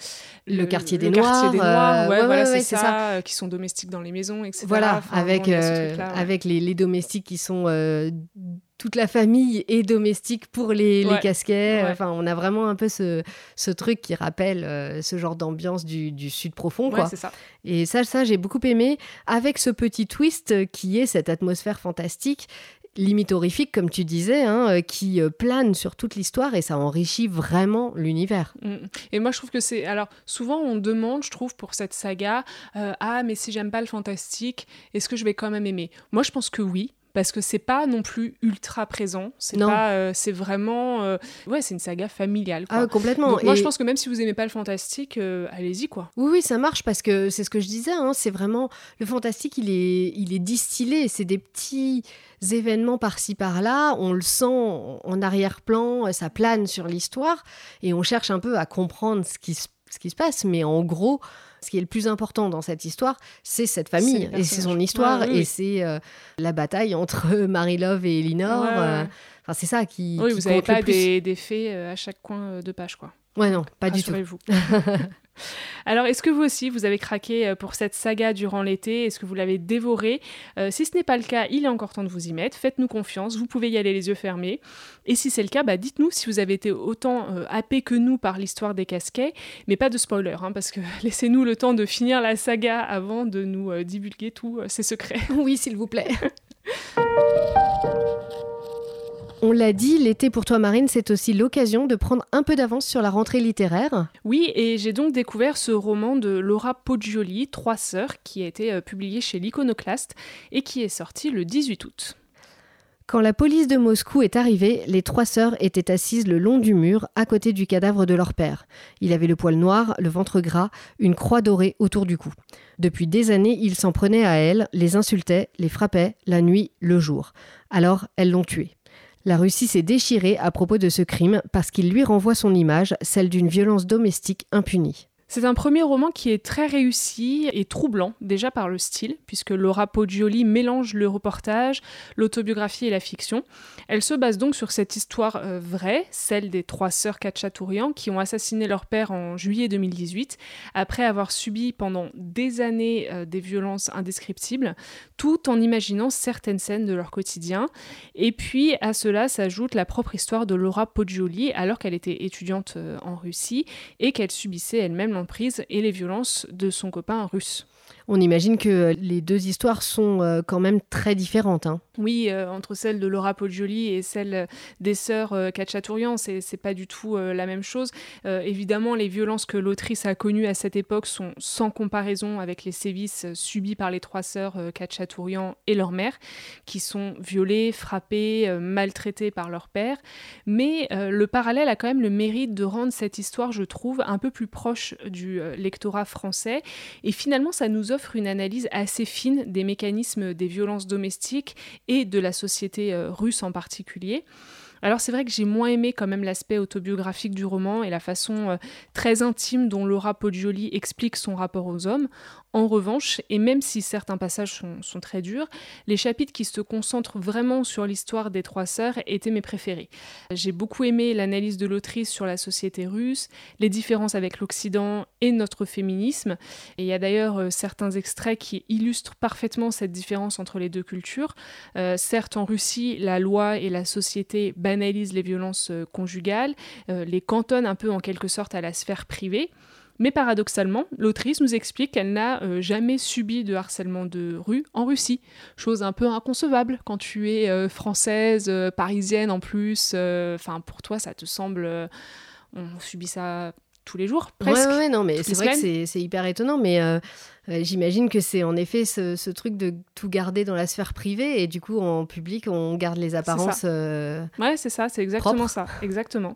le, quartier des Noirs. Euh, ouais, voilà, c'est ça, euh, qui sont domestiques dans les maisons, etc. Voilà, avec, euh, avec les, domestiques qui sont toute la famille est domestique pour les, les casquets. Enfin, on a vraiment un peu ce, ce truc qui rappelle ce genre d'ambiance du, du, sud profond. Quoi. Ça. Et ça, ça j'ai beaucoup aimé, avec ce petit twist qui est cette atmosphère fantastique limite horrifique, comme tu disais, hein, euh, qui euh, plane sur toute l'histoire et ça enrichit vraiment l'univers. Mm. Et moi, je trouve que c'est. Alors, souvent, on demande, je trouve, pour cette saga, euh, ah, mais si j'aime pas le fantastique, est-ce que je vais quand même aimer? Moi, je pense que oui parce que c'est pas non plus ultra présent. C'est pas, euh, c'est vraiment, euh, ouais, c'est une saga familiale. Quoi. Ah, complètement. moi, je pense que même si vous aimez pas le fantastique, euh, allez-y quoi. Oui, oui, ça marche parce que c'est ce que je disais. Hein, c'est vraiment le fantastique, il est, il est distillé. C'est des petits événements par-ci par-là. On le sent en arrière-plan, ça plane sur l'histoire et on cherche un peu à comprendre ce qui, ce qui se passe. Mais en gros ce qui est le plus important dans cette histoire, c'est cette famille et c'est son histoire et c'est euh, la bataille entre Marie-Love et Elinor. Euh, enfin, c'est ça qui. Oui, vous n'avez pas des, des, faits euh, à chaque coin de page, quoi. Ouais, non, pas du tout. vous Alors, est-ce que vous aussi, vous avez craqué euh, pour cette saga durant l'été? Est-ce que vous l'avez dévoré euh, Si ce n'est pas le cas, il est encore temps de vous y mettre. Faites-nous confiance, vous pouvez y aller les yeux fermés. Et si c'est le cas, bah, dites-nous si vous avez été autant euh, happé que nous par l'histoire des casquets, mais pas de spoiler, hein, parce que laissez-nous le temps de finir la saga avant de nous divulguer tous ces secrets. Oui, s'il vous plaît. On l'a dit, l'été pour toi Marine, c'est aussi l'occasion de prendre un peu d'avance sur la rentrée littéraire. Oui, et j'ai donc découvert ce roman de Laura Poggioli, Trois sœurs, qui a été euh, publié chez l'Iconoclaste et qui est sorti le 18 août. Quand la police de Moscou est arrivée, les trois sœurs étaient assises le long du mur, à côté du cadavre de leur père. Il avait le poil noir, le ventre gras, une croix dorée autour du cou. Depuis des années, il s'en prenait à elles, les insultait, les frappait, la nuit, le jour. Alors, elles l'ont tué. La Russie s'est déchirée à propos de ce crime parce qu'il lui renvoie son image, celle d'une violence domestique impunie. C'est un premier roman qui est très réussi et troublant, déjà par le style, puisque Laura Poggioli mélange le reportage, l'autobiographie et la fiction. Elle se base donc sur cette histoire euh, vraie, celle des trois sœurs Kachatourian qui ont assassiné leur père en juillet 2018, après avoir subi pendant des années euh, des violences indescriptibles, tout en imaginant certaines scènes de leur quotidien. Et puis à cela s'ajoute la propre histoire de Laura Poggioli, alors qu'elle était étudiante euh, en Russie et qu'elle subissait elle-même et les violences de son copain russe. On imagine que les deux histoires sont euh, quand même très différentes. Hein. Oui, euh, entre celle de Laura Poggioli et celle des sœurs euh, Cacciatourian, c'est, pas du tout la même chose. évidemment, les violences que l'autrice a connues à cette époque sont sans comparaison avec les sévices subis par les trois sœurs Cacciatourian et leur mère, qui sont violées, frappées, maltraitées par leur père. Mais le parallèle a quand même le mérite de rendre cette histoire, je trouve, un peu plus proche du lectorat français. Et finalement, ça nous offre une analyse assez fine des mécanismes des violences domestiques et de la société euh, russe en particulier. Alors c'est vrai que j'ai moins aimé quand même l'aspect autobiographique du roman et la façon euh, très intime dont Laura Poggioli explique son rapport aux hommes. En revanche, et même si certains passages sont, très durs, les chapitres qui se concentrent vraiment sur l'histoire des trois sœurs étaient mes préférés. J'ai beaucoup aimé l'analyse de l'autrice sur la société russe, les différences avec l'Occident et notre féminisme. Et il y a d'ailleurs euh, certains extraits qui illustrent parfaitement cette différence entre les deux cultures. Euh, certes, en Russie, la loi et la société banalisent les violences euh, conjugales, les cantonnent un peu en quelque sorte à la sphère privée. Mais paradoxalement, l'autrice nous explique qu'elle n'a euh, jamais subi de harcèlement de rue en Russie. Chose un peu inconcevable quand tu es euh, française, euh, parisienne en plus. Enfin, pour toi, ça te semble. on subit ça tous les jours, presque. Ouais, ouais, non, mais c'est vrai que c'est hyper étonnant. Mais euh, j'imagine que c'est en effet ce, truc de tout garder dans la sphère privée et du coup en public on garde les apparences. Euh, ouais, c'est ça, c'est exactement ça, exactement.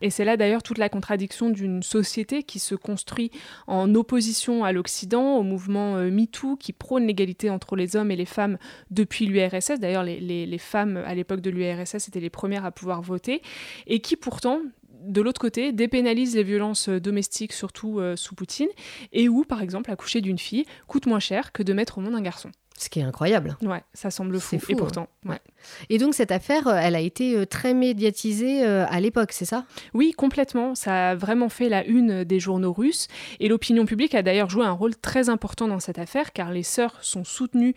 Et c'est là d'ailleurs toute la contradiction d'une société qui se construit en opposition à l'Occident, au mouvement euh, MeToo qui prône l'égalité entre les hommes et les femmes depuis l'URSS. D'ailleurs, les, les femmes à l'époque de l'URSS étaient les premières à pouvoir voter et qui pourtant de l'autre côté, dépénalise les violences domestiques, surtout euh, sous Poutine, et où, par exemple, accoucher d'une fille coûte moins cher que de mettre au monde un garçon. Ce qui est incroyable. Ouais, ça semble fou. et pourtant, hein. ouais. Et donc cette affaire, euh, elle a été euh, très médiatisée euh, à l'époque, c'est ça? Oui, complètement. Ça a vraiment fait la une des journaux russes. Et l'opinion publique a d'ailleurs joué un rôle très important dans cette affaire, car les sœurs sont soutenues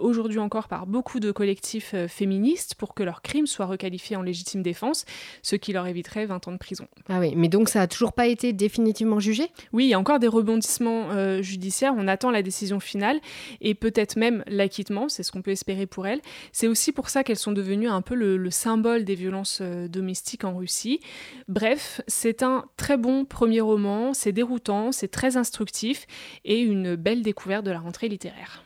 aujourd'hui encore par beaucoup de collectifs féministes pour que leur crime soit requalifié en légitime défense, ce qui leur éviterait 20 ans de prison. Ah oui, mais donc ça n'a toujours pas été définitivement jugé? Oui, il y a encore des rebondissements judiciaires. On attend la décision finale et peut-être même l'acquittement, c'est ce qu'on peut espérer pour elles. C'est aussi pour ça qu'elles sont devenues un peu le, symbole des violences euh, domestiques en Russie. Bref, c'est un très bon premier roman, c'est déroutant, c'est très instructif et une belle découverte de la rentrée littéraire.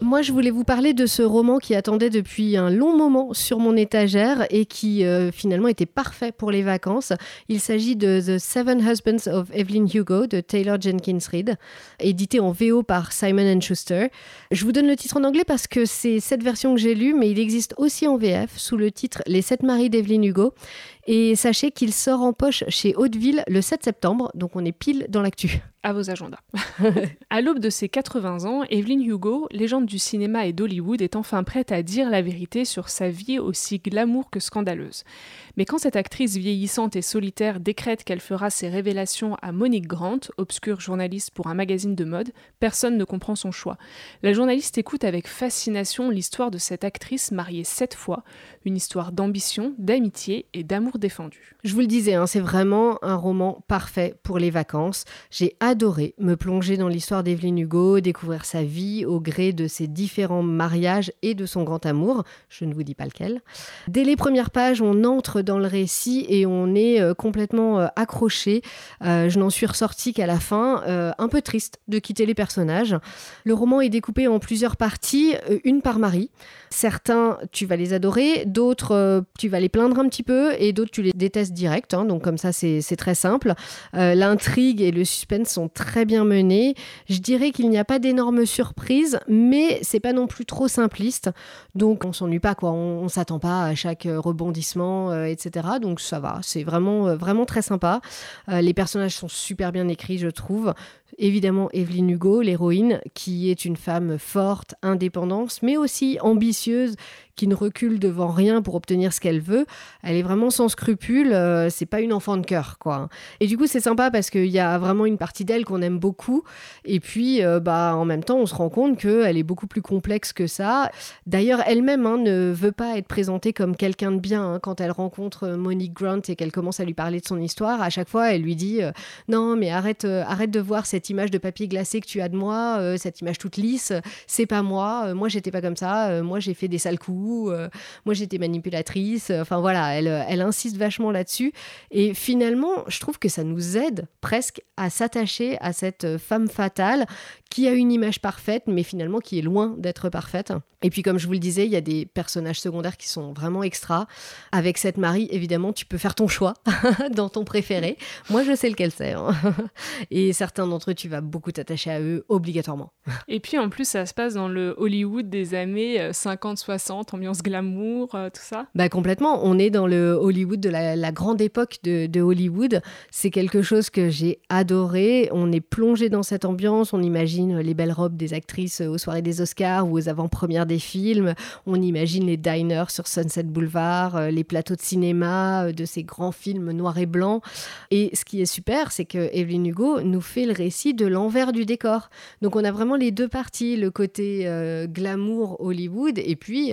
Moi, je voulais vous parler de ce roman qui attendait depuis un long moment sur mon étagère et qui euh, finalement était parfait pour les vacances. Il s'agit de The Seven Husbands of Evelyn Hugo de Taylor Jenkins Reid, édité en VO par Simon Schuster. Je vous donne le titre en anglais parce que c'est cette version que j'ai lue, mais il existe aussi en VF sous le titre Les Sept maris d'Evelyn Hugo. Et sachez qu'il sort en poche chez Hauteville le 7 septembre, donc on est pile dans l'actu à vos agendas. à l'aube de ses 80 ans, Evelyn Hugo, légende du cinéma et d'Hollywood, est enfin prête à dire la vérité sur sa vie aussi glamour que scandaleuse. Mais quand cette actrice vieillissante et solitaire décrète qu'elle fera ses révélations à Monique Grant, obscure journaliste pour un magazine de mode, personne ne comprend son choix. La journaliste écoute avec fascination l'histoire de cette actrice mariée sept fois, une histoire d'ambition, d'amitié et d'amour défendu. Je vous le disais, hein, c'est vraiment un roman parfait pour les vacances. J'ai adoré me plonger dans l'histoire d'Evelyn Hugo, découvrir sa vie au gré de ses différents mariages et de son grand amour. Je ne vous dis pas lequel. Dès les premières pages, on entre dans le récit et on est euh, complètement euh, accroché. Euh, je n'en suis ressortie qu'à la fin, un peu triste de quitter les personnages. Le roman est découpé en plusieurs parties, une par mari. Certains, tu vas les adorer, d'autres, tu vas les plaindre un petit peu et d'autres, tu les détestes direct. Hein. donc comme ça, c'est très simple. L'intrigue et le suspense sont très bien menés. Je dirais qu'il n'y a pas d'énormes surprises, mais c'est pas non plus trop simpliste. Donc on s'ennuie pas, quoi. On, on s'attend pas à chaque rebondissement, etc. Donc ça va, c'est vraiment, vraiment très sympa. les personnages sont super bien écrits, je trouve. Évidemment, Evelyne Hugo, l'héroïne, qui est une femme forte, indépendante, mais aussi ambitieuse, qui ne recule devant rien pour obtenir ce qu'elle veut. Elle est vraiment sans scrupule. Euh, c'est pas une enfant de cœur, quoi. Et du coup, c'est sympa parce qu'il y a vraiment une partie d'elle qu'on aime beaucoup. Et puis, euh, bah, en même temps, on se rend compte qu'elle est beaucoup plus complexe que ça. D'ailleurs, elle-même hein, ne veut pas être présentée comme quelqu'un de bien. Hein. Quand elle rencontre Monique Grant et qu'elle commence à lui parler de son histoire, à chaque fois, elle lui dit Non, mais arrête, arrête de voir cette image de papier glacé que tu as de moi, cette image toute lisse. C'est pas moi. moi, j'étais pas comme ça. moi, j'ai fait des sales coups. Moi, j'étais manipulatrice. Enfin, voilà, elle, elle insiste vachement là-dessus. Et finalement, je trouve que ça nous aide presque à s'attacher à cette femme fatale qui a une image parfaite, mais finalement qui est loin d'être parfaite. Et puis, comme je vous le disais, il y a des personnages secondaires qui sont vraiment extra. Avec cette Marie, évidemment, tu peux faire ton choix dans ton préféré. Moi, je sais lequel c'est. Hein. Et certains d'entre eux, tu vas beaucoup t'attacher à eux, obligatoirement. Et puis, en plus, ça se passe dans le Hollywood des années 50-60, euh, ambiance glamour, euh, tout ça? Bah, complètement. On est dans le Hollywood de la, grande époque de, Hollywood. C'est quelque chose que j'ai adoré. On est plongé dans cette ambiance. On imagine les belles robes des actrices aux soirées des Oscars ou aux avant-premières des films. On imagine les diners sur Sunset Boulevard, euh, les plateaux de cinéma euh, de ces grands films noirs et blancs. Et ce qui est super, c'est que Evelyn Hugo nous fait le récit de l'envers du décor. Donc on a vraiment les deux parties, le côté glamour Hollywood et puis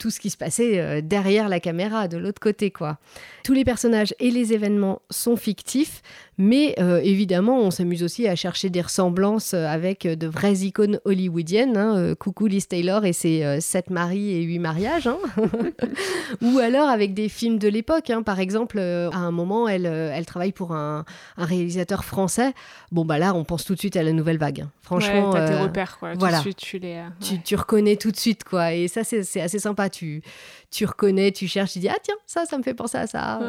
tout ce qui se passait euh, derrière la caméra, de l'autre côté, quoi. Tous les personnages et les événements sont fictifs, mais euh, évidemment, on s'amuse aussi à chercher des ressemblances euh, avec de vraies icônes hollywoodiennes. Hein, coucou Liz Taylor et ses sept maris et huit mariages. Hein. Ou alors avec des films de l'époque. Hein. Par exemple, à un moment, elle, elle travaille pour un, réalisateur français. Bon, bah là, on pense tout de suite à la nouvelle vague. Franchement. Ouais, tes repères, quoi. Tout de suite, tu les. Tu, tu reconnais tout de suite, quoi. Et ça, c'est assez sympa tu, tu reconnais, tu cherches, tu dis ah tiens, ça, ça me fait penser à ça.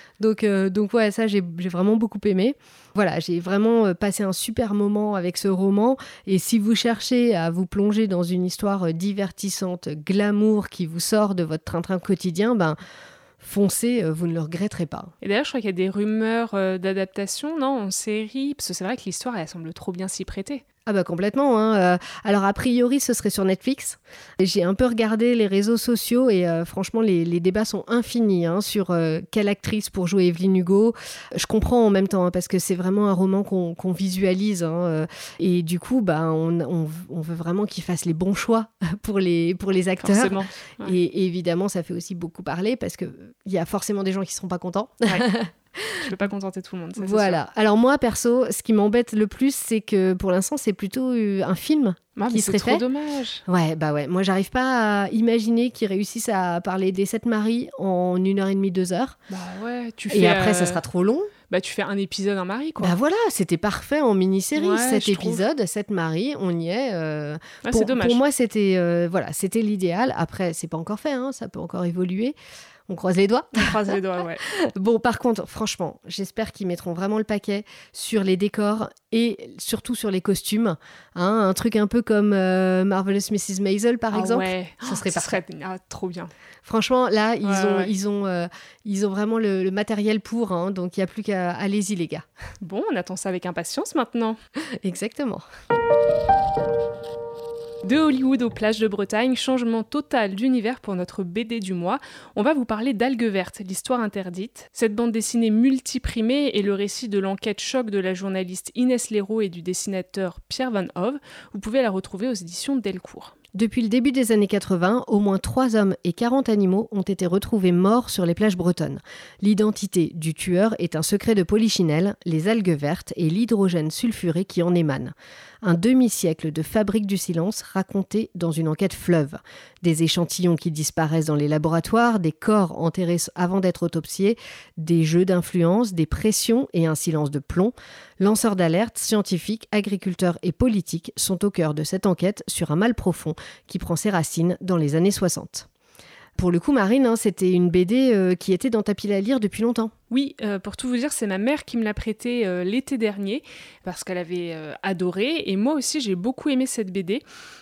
donc, euh, donc ouais, ça, j'ai vraiment beaucoup aimé. Voilà, j'ai vraiment euh, passé un super moment avec ce roman. Et si vous cherchez à vous plonger dans une histoire euh, divertissante, glamour, qui vous sort de votre train-train quotidien, ben foncez, vous ne le regretterez pas. Et d'ailleurs, je crois qu'il y a des rumeurs d'adaptation, non, en série, parce que c'est vrai que l'histoire, elle semble trop bien s'y prêter. Ah bah complètement. Hein. Euh, alors a priori ce serait sur Netflix. J'ai un peu regardé les réseaux sociaux et euh, franchement les, débats sont infinis hein, sur euh, quelle actrice pour jouer Evelyne Hugo. Je comprends en même temps hein, parce que c'est vraiment un roman qu'on visualise et du coup bah, on, veut vraiment qu'il fasse les bons choix pour les, pour les acteurs. Et, évidemment ça fait aussi beaucoup parler parce qu'il y a forcément des gens qui ne seront pas contents. Je peux pas contenter tout le monde. voilà. Alors moi, perso, ce qui m'embête le plus, c'est que pour l'instant, c'est plutôt euh, un film ah, qui serait trop dommage. Ouais, bah ouais. Moi, j'arrive pas à imaginer qu'ils réussissent à parler des sept maris en une heure et demie, deux heures. Bah ouais. Tu fais, et après, ça euh, sera trop long. Bah, tu fais un épisode, un mari, quoi. Bah voilà, c'était parfait en mini-série. Sept épisodes, sept maris, on y est. Euh... c'est dommage. Pour moi, c'était euh, voilà, c'était l'idéal. Après, c'est pas encore fait, hein, ça peut encore évoluer. On croise les doigts. On croise les doigts, ouais. bon, par contre, franchement, j'espère qu'ils mettront vraiment le paquet sur les décors et surtout sur les costumes. Hein, un truc un peu comme euh, Marvelous Mrs. Maisel, par ah exemple. Ouais. Ça serait parfait. ah, trop bien. Franchement, là, ils, ont, Ils, ont, euh, ils ont vraiment le, matériel pour. Hein, donc, il n'y a plus qu'à. Allez-y, les gars. Bon, on attend ça avec impatience maintenant. Exactement. De Hollywood aux plages de Bretagne, changement total d'univers pour notre BD du mois. On va vous parler d'Algues vertes, l'histoire interdite. Cette bande dessinée multiprimée est le récit de l'enquête choc de la journaliste Inès Leroux et du dessinateur Pierre Van Hove. Vous pouvez la retrouver aux éditions Delcourt. Depuis le début des années 80, au moins 3 hommes et 40 animaux ont été retrouvés morts sur les plages bretonnes. L'identité du tueur est un secret de polychinelle, les algues vertes et l'hydrogène sulfuré qui en émane un demi-siècle de fabrique du silence raconté dans une enquête fleuve. Des échantillons qui disparaissent dans les laboratoires, des corps enterrés avant d'être autopsiés, des jeux d'influence, des pressions et un silence de plomb. Lanceurs d'alerte, scientifiques, agriculteurs et politiques sont au cœur de cette enquête sur un mal profond qui prend ses racines dans les années 60. Pour le coup, Marine, hein, c'était une BD euh, qui était dans ta pile à lire depuis longtemps. Oui, euh, pour tout vous dire, c'est ma mère qui me l'a prêtée euh, l'été dernier parce qu'elle avait adoré et moi aussi j'ai beaucoup aimé cette BD.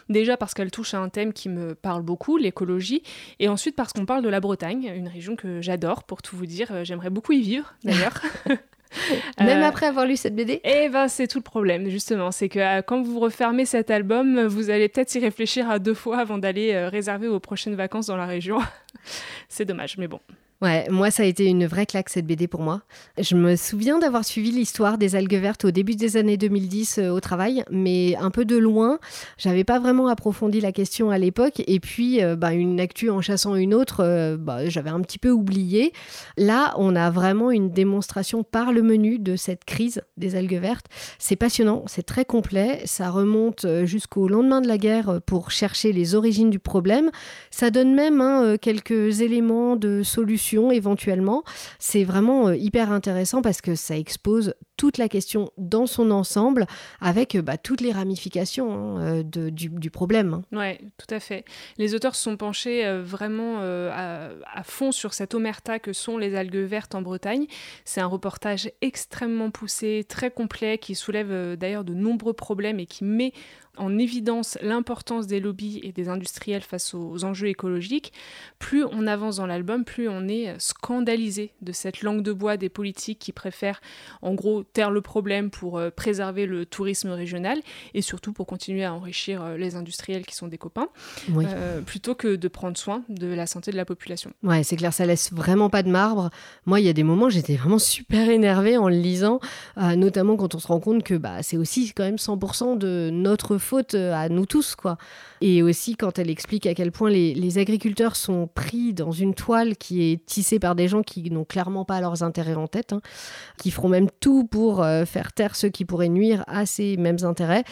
Déjà parce qu'elle touche à un thème qui me parle beaucoup, l'écologie, et ensuite parce qu'on parle de la Bretagne, une région que j'adore pour tout vous dire. J'aimerais beaucoup y vivre d'ailleurs. Même après avoir lu cette BD Eh ben, c'est tout le problème, justement. C'est que quand vous refermez cet album, vous allez peut-être y réfléchir à deux fois avant d'aller réserver vos prochaines vacances dans la région. c'est dommage, mais bon. Ouais, moi ça a été une vraie claque cette BD pour moi. Je me souviens d'avoir suivi l'histoire des algues vertes au début des années 2010 euh, au travail, mais un peu de loin. J'avais pas vraiment approfondi la question à l'époque, et puis euh, bah, une actu en chassant une autre, euh, bah, j'avais un petit peu oublié. Là, on a vraiment une démonstration par le menu de cette crise des algues vertes. C'est passionnant, c'est très complet, ça remonte jusqu'au lendemain de la guerre pour chercher les origines du problème. Ça donne même hein, quelques éléments de éventuellement. C'est vraiment euh, hyper intéressant parce que ça expose toute la question dans son ensemble avec euh, bah, toutes les ramifications hein, euh, du, problème. Hein. Oui, tout à fait. Les auteurs se sont penchés vraiment à, fond sur cette omerta que sont les algues vertes en Bretagne. C'est un reportage extrêmement poussé, très complet, qui soulève d'ailleurs de nombreux problèmes et qui met en évidence l'importance des lobbies et des industriels face aux enjeux écologiques, plus on avance dans l'album, plus on est scandalisé de cette langue de bois des politiques qui préfèrent en gros taire le problème pour euh, préserver le tourisme régional et surtout pour continuer à enrichir euh, les industriels qui sont des copains, euh, plutôt que de prendre soin de la santé de la population. Ouais, c'est clair, ça laisse vraiment pas de marbre. Moi, il y a des moments, j'étais vraiment super énervée en le lisant, notamment quand on se rend compte que bah, c'est aussi quand même 100% de notre faute euh, à nous tous, quoi. Et aussi quand elle explique à quel point les, agriculteurs sont pris dans une toile qui est tissée par des gens qui n'ont clairement pas leurs intérêts en tête, hein, qui feront même tout pour euh, faire taire ceux qui pourraient nuire à ces mêmes intérêts.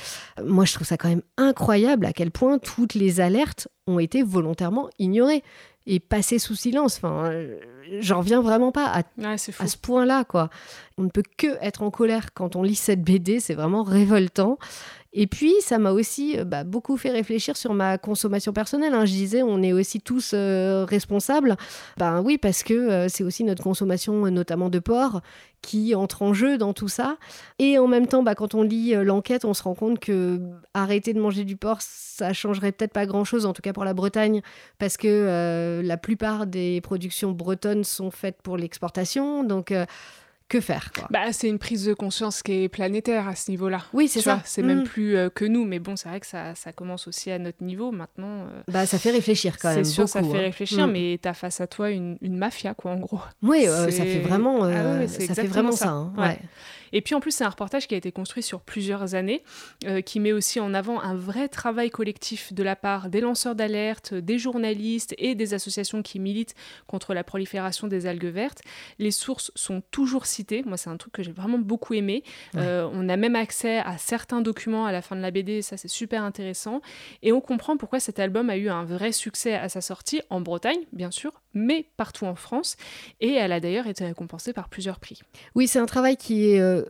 Moi, je trouve ça quand même incroyable à quel point toutes les alertes ont été volontairement ignorées et passées sous silence. Enfin, euh, j'en reviens vraiment pas à, à ce point-là, quoi. On ne peut que être en colère quand on lit cette BD, c'est vraiment révoltant. Et puis, ça m'a aussi euh, bah, beaucoup fait réfléchir sur ma consommation personnelle. Hein. Je disais, on est aussi tous euh, responsables. Ben oui, parce que euh, c'est aussi notre consommation, notamment de porc, qui entre en jeu dans tout ça. Et en même temps, bah, quand on lit l'enquête, on se rend compte que arrêter de manger du porc, ça changerait peut-être pas grand-chose, en tout cas pour la Bretagne, parce que la plupart des productions bretonnes sont faites pour l'exportation. Donc que faire Bah, c'est une prise de conscience qui est planétaire à ce niveau-là. Oui, c'est ça. C'est même mm. plus euh, que nous, mais bon, c'est vrai que ça, ça, commence aussi à notre niveau maintenant. Euh. Bah, ça fait réfléchir quand même. C'est sûr, ça fait hein. réfléchir, mm. mais tu as face à toi une, une, mafia, quoi, en gros. Oui, euh, ça fait vraiment, ah ça fait vraiment ça. Hein. Ouais. Et puis en plus, c'est un reportage qui a été construit sur plusieurs années, euh, qui met aussi en avant un vrai travail collectif de la part des lanceurs d'alerte, des journalistes et des associations qui militent contre la prolifération des algues vertes. Les sources sont toujours citées. Moi, c'est un truc que j'ai vraiment beaucoup aimé. Euh, on a même accès à certains documents à la fin de la BD, ça c'est super intéressant. Et on comprend pourquoi cet album a eu un vrai succès à sa sortie, en Bretagne, bien sûr, mais partout en France. Et elle a d'ailleurs été récompensée par plusieurs prix. Oui, c'est un travail qui est euh,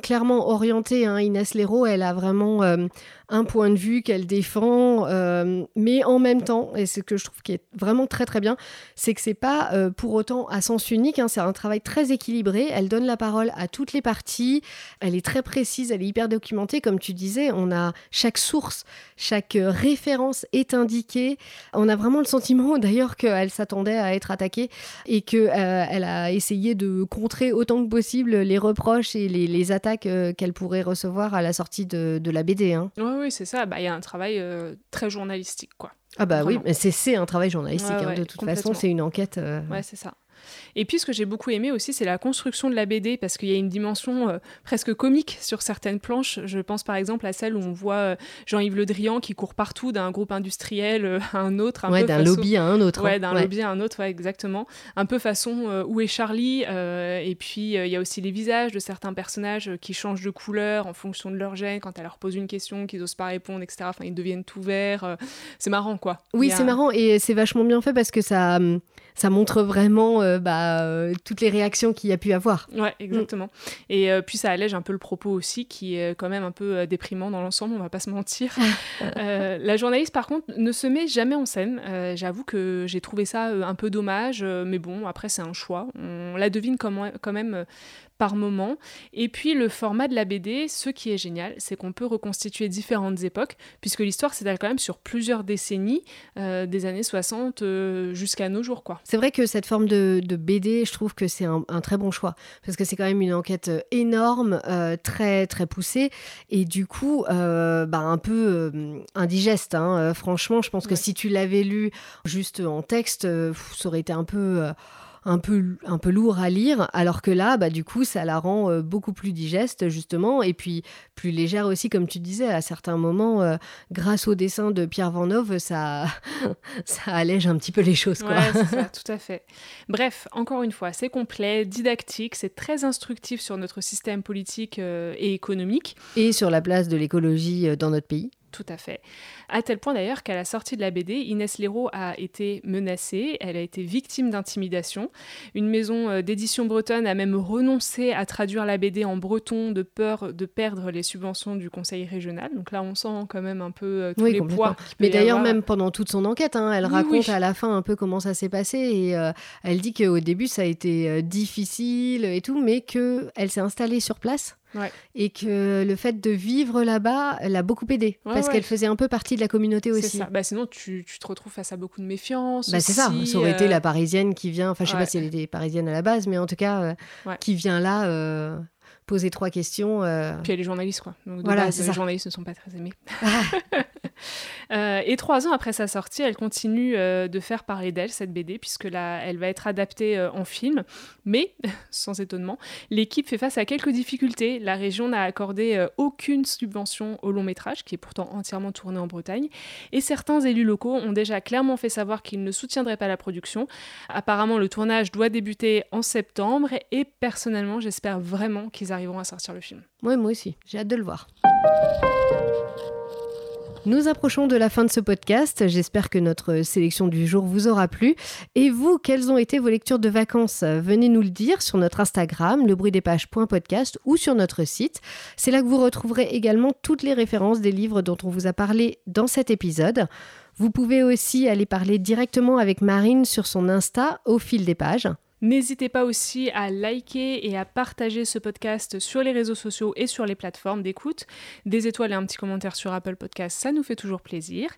clairement orienté. Hein. Inès Léraud, elle a vraiment euh, un point de vue qu'elle défend, euh, mais en même temps, et c'est ce que je trouve qui est vraiment très très bien, c'est que c'est pas pour autant à sens unique. Hein. c'est un travail très équilibré. Elle donne la parole à toutes les parties. Elle est très précise, elle est hyper documentée. Comme tu disais, on a chaque source, chaque référence est indiquée. On a vraiment le sentiment d'ailleurs qu'elle s'attendait à être attaquée et euh, elle a essayé de contrer autant que possible les reproches et les, attaques euh, qu'elle pourrait recevoir à la sortie de, la BD. Hein. Oui, oui, c'est ça. Bah, il y a un travail euh, très journalistique, quoi. Ah bah oui, mais c'est un travail journalistique. Hein, de toute façon, c'est une enquête. Ouais, c'est ça. Et puis ce que j'ai beaucoup aimé aussi, c'est la construction de la BD, parce qu'il y a une dimension euh, presque comique sur certaines planches. Je pense par exemple à celle où on voit euh, Jean-Yves Le Drian qui court partout d'un groupe industriel euh, à un autre. Un ouais, d'un lobby à un autre. Ouais, d'un lobby à un autre, ouais, exactement. Un peu façon Où est Charlie Et puis il y a aussi les visages de certains personnages qui changent de couleur en fonction de leur gène, quand elle leur pose une question, qu'ils n'osent pas répondre, etc. Enfin, ils deviennent tout verts. c'est marrant, quoi. Oui, c'est marrant et c'est vachement bien fait parce que ça, hum, ça montre vraiment bah, euh, toutes les réactions qu'il y a pu avoir. Ouais, exactement. Et euh, puis ça allège un peu le propos aussi, qui est quand même un peu euh, déprimant dans l'ensemble, on va pas se mentir. la journaliste, par contre, ne se met jamais en scène. J'avoue que j'ai trouvé ça un peu dommage, mais bon, après c'est un choix. On la devine quand même par moment. Et puis le format de la BD, ce qui est génial, c'est qu'on peut reconstituer différentes époques, puisque l'histoire s'étale quand même sur plusieurs décennies, euh, des années 60 euh, jusqu'à nos jours. quoi. C'est vrai que cette forme de, BD, je trouve que c'est un, très bon choix, parce que c'est quand même une enquête euh, énorme, très très poussée, et du coup, bah, un peu indigeste. Hein. franchement, je pense que si tu l'avais lu juste en texte, ça aurait été un peu un peu, un peu lourd à lire, alors que là, bah, du coup, ça la rend euh, beaucoup plus digeste, justement, et puis plus légère aussi, comme tu disais, à certains moments, euh, grâce au dessin de Pierre Vanov, ça, ça allège un petit peu les choses. Quoi. Ouais, ça, tout à fait. Bref, encore une fois, c'est complet, didactique, c'est très instructif sur notre système politique euh, et économique. Et sur la place de l'écologie dans notre pays. Tout à fait. À tel point d'ailleurs qu'à la sortie de la BD, Inès Léraud a été menacée, elle a été victime d'intimidation. Une maison euh, d'édition bretonne a même renoncé à traduire la BD en breton de peur de perdre les subventions du conseil régional. Donc là, on sent quand même un peu euh, tous les poids. Mais d'ailleurs, même pendant toute son enquête, hein, elle raconte à la fin un peu comment ça s'est passé et euh, elle dit qu'au début, ça a été difficile et tout, mais qu'elle s'est installée sur place et que le fait de vivre là-bas l'a beaucoup aidé. parce qu'elle faisait un peu partie de la communauté aussi. Ça. Bah, sinon, tu, tu, te retrouves face à beaucoup de méfiance. Bah, c'est ça. Ça aurait été euh, la parisienne qui vient. Enfin, je sais pas si elle était parisienne à la base, mais en tout cas, euh, qui vient là. Euh, poser trois questions. Puis elle est journaliste, quoi. Donc, voilà, les journalistes ne sont pas très aimés. Euh, et trois ans après sa sortie, elle continue euh, de faire parler d'elle, cette BD, puisque là, elle va être adaptée euh, en film. Mais, sans étonnement, l'équipe fait face à quelques difficultés. La région n'a accordé aucune subvention au long métrage, qui est pourtant entièrement tourné en Bretagne. Et certains élus locaux ont déjà clairement fait savoir qu'ils ne soutiendraient pas la production. Apparemment, le tournage doit débuter en septembre. Et personnellement, j'espère vraiment qu'ils arriveront à sortir le film. Oui, moi aussi. J'ai hâte de le voir. Nous approchons de la fin de ce podcast. J'espère que notre sélection du jour vous aura plu. Et vous, quelles ont été vos lectures de vacances? Venez nous le dire sur notre Instagram, lebruitdespages.podcast ou sur notre site. C'est là que vous retrouverez également toutes les références des livres dont on vous a parlé dans cet épisode. Vous pouvez aussi aller parler directement avec Marine sur son Insta au fil des pages. N'hésitez pas aussi à liker et à partager ce podcast sur les réseaux sociaux et sur les plateformes d'écoute. Des étoiles et un petit commentaire sur Apple Podcast, ça nous fait toujours plaisir.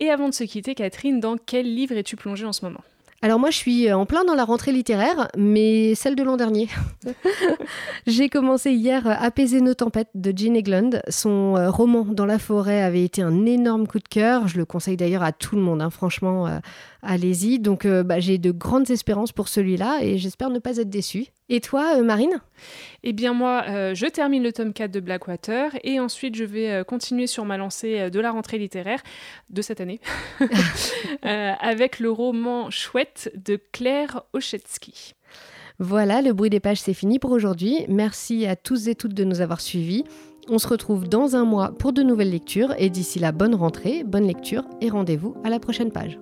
Et avant de se quitter, Catherine, dans quel livre es-tu plongée en ce moment? Alors moi, je suis euh, en plein dans la rentrée littéraire, mais celle de l'an dernier. J'ai commencé hier euh, Apaiser nos tempêtes de Jean Eglund. Son euh, roman Dans la forêt avait été un énorme coup de cœur. Je le conseille d'ailleurs à tout le monde, hein. franchement allez-y. Donc euh, bah, j'ai de grandes espérances pour celui-là et j'espère ne pas être déçue. Et toi, euh, Marine? Eh bien moi, euh, je termine le tome 4 de Blackwater et ensuite je vais continuer sur ma lancée de la rentrée littéraire de cette année avec le roman Chouette de Claire Ochetsky. Voilà, le bruit des pages, c'est fini pour aujourd'hui. Merci à tous et toutes de nous avoir suivis. On se retrouve dans un mois pour de nouvelles lectures et d'ici là, bonne rentrée, bonne lecture et rendez-vous à la prochaine page.